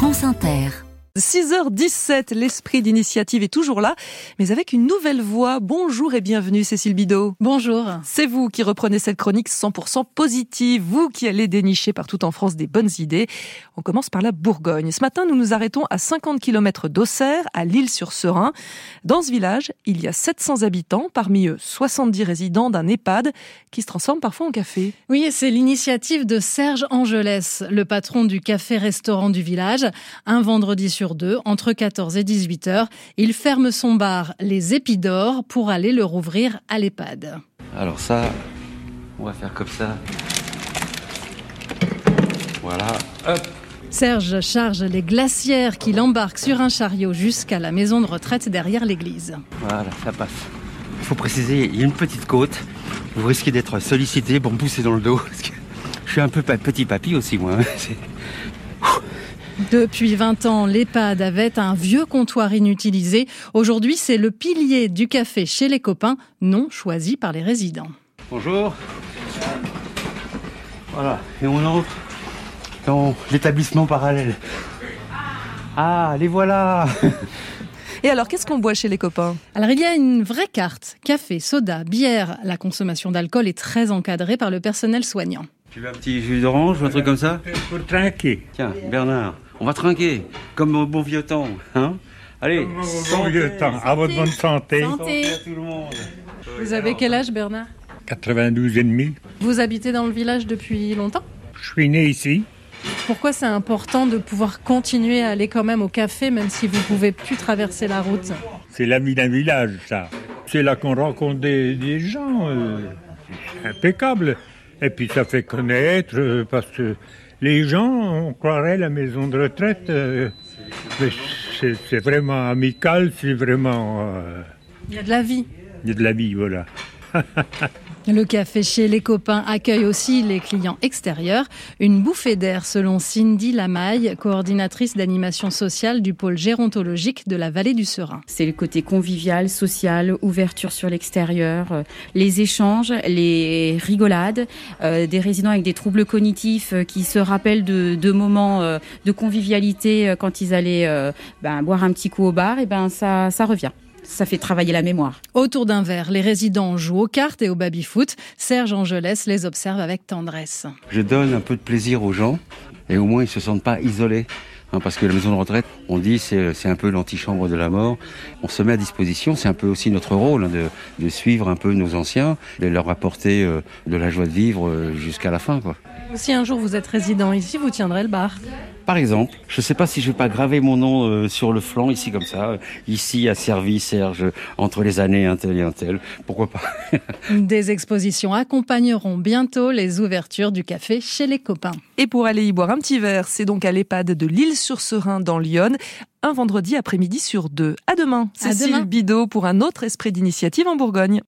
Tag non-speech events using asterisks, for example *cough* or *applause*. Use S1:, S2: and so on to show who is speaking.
S1: France Inter.
S2: 6h17, l'esprit d'initiative est toujours là, mais avec une nouvelle voix. Bonjour et bienvenue Cécile Bidot.
S3: Bonjour.
S2: C'est vous qui reprenez cette chronique 100% positive, vous qui allez dénicher partout en France des bonnes idées. On commence par la Bourgogne. Ce matin, nous nous arrêtons à 50 km d'Auxerre, à Lille-sur-Serein. Dans ce village, il y a 700 habitants, parmi eux 70 résidents d'un EHPAD qui se transforme parfois en café.
S3: Oui, c'est l'initiative de Serge Angelès, le patron du café-restaurant du village. Un vendredi sur deux, entre 14 et 18 heures. Il ferme son bar, les Épidores, pour aller le rouvrir à l'EHPAD.
S4: Alors ça, on va faire comme ça. Voilà, hop.
S3: Serge charge les glacières qu'il embarque sur un chariot jusqu'à la maison de retraite derrière l'église.
S4: Voilà, ça passe. Il faut préciser, il y a une petite côte. Vous risquez d'être sollicité pour me pousser dans le dos. Parce que je suis un peu petit papy aussi, moi. *laughs*
S3: Depuis 20 ans, l'EHPAD avait un vieux comptoir inutilisé. Aujourd'hui, c'est le pilier du café chez les copains, non choisi par les résidents.
S4: Bonjour. Voilà, et on entre dans l'établissement parallèle. Ah, les voilà
S2: Et alors, qu'est-ce qu'on boit chez les copains?
S3: Alors, il y a une vraie carte. Café, soda, bière. La consommation d'alcool est très encadrée par le personnel soignant.
S4: Tu veux un petit jus d'orange ou un truc comme ça?
S5: Pour trinquer.
S4: Tiens, Bernard, on va trinquer, comme au bon vieux temps. Hein Allez,
S5: Bon vieux temps, à votre bonne santé.
S3: Santé.
S4: à tout le monde.
S3: Vous avez quel âge, Bernard?
S5: 92 et demi.
S3: Vous habitez dans le village depuis longtemps?
S5: Je suis né ici.
S3: Pourquoi c'est important de pouvoir continuer à aller quand même au café, même si vous pouvez plus traverser la route?
S5: C'est la vie d'un village, ça. C'est là qu'on rencontre des, des gens euh, impeccables. Et puis ça fait connaître, euh, parce que les gens, on croirait la maison de retraite, euh, mais c'est c'est vraiment amical, c'est vraiment... euh,
S3: Il y a de la vie.
S5: il y a de la vie, voilà.
S3: Le café chez les copains accueille aussi les clients extérieurs. Une bouffée d'air selon Cindy Lamaille, coordinatrice d'animation sociale du pôle gérontologique de la vallée du Serein.
S6: C'est le côté convivial, social, ouverture sur l'extérieur, euh, les échanges, les rigolades, euh, des résidents avec des troubles cognitifs euh, qui se rappellent de, moments de convivialité quand ils allaient ben, boire un petit coup au bar, et ben ça, ça revient. Ça fait travailler la mémoire.
S3: Autour d'un verre, les résidents jouent aux cartes et au baby-foot. Serge Angelès les observe avec tendresse.
S4: Je donne un peu de plaisir aux gens, et au moins ils se sentent pas isolés. Hein, parce que la maison de retraite, on dit, c'est c'est un peu l'antichambre de la mort. On se met à disposition, c'est un peu aussi notre rôle hein, de, de suivre un peu nos anciens, de leur apporter euh, de la joie de vivre euh, jusqu'à la fin. Quoi.
S3: Si un jour vous êtes résident ici, vous tiendrez le bar.
S4: Par exemple, je ne sais pas si je vais pas graver mon nom euh, sur le flanc, ici comme ça. euh, Ici a servi Serge entre les années un tel et un tel. Pourquoi pas? *laughs*
S3: Des expositions accompagneront bientôt les ouvertures du café chez les copains.
S2: Et pour aller y boire un petit verre, c'est donc à l'EHPAD de Lille-sur-Serein dans Lyon, un vendredi après-midi sur deux. À demain,
S3: À
S2: Cécile
S3: demain.
S2: Bidot pour un autre esprit d'initiative en Bourgogne.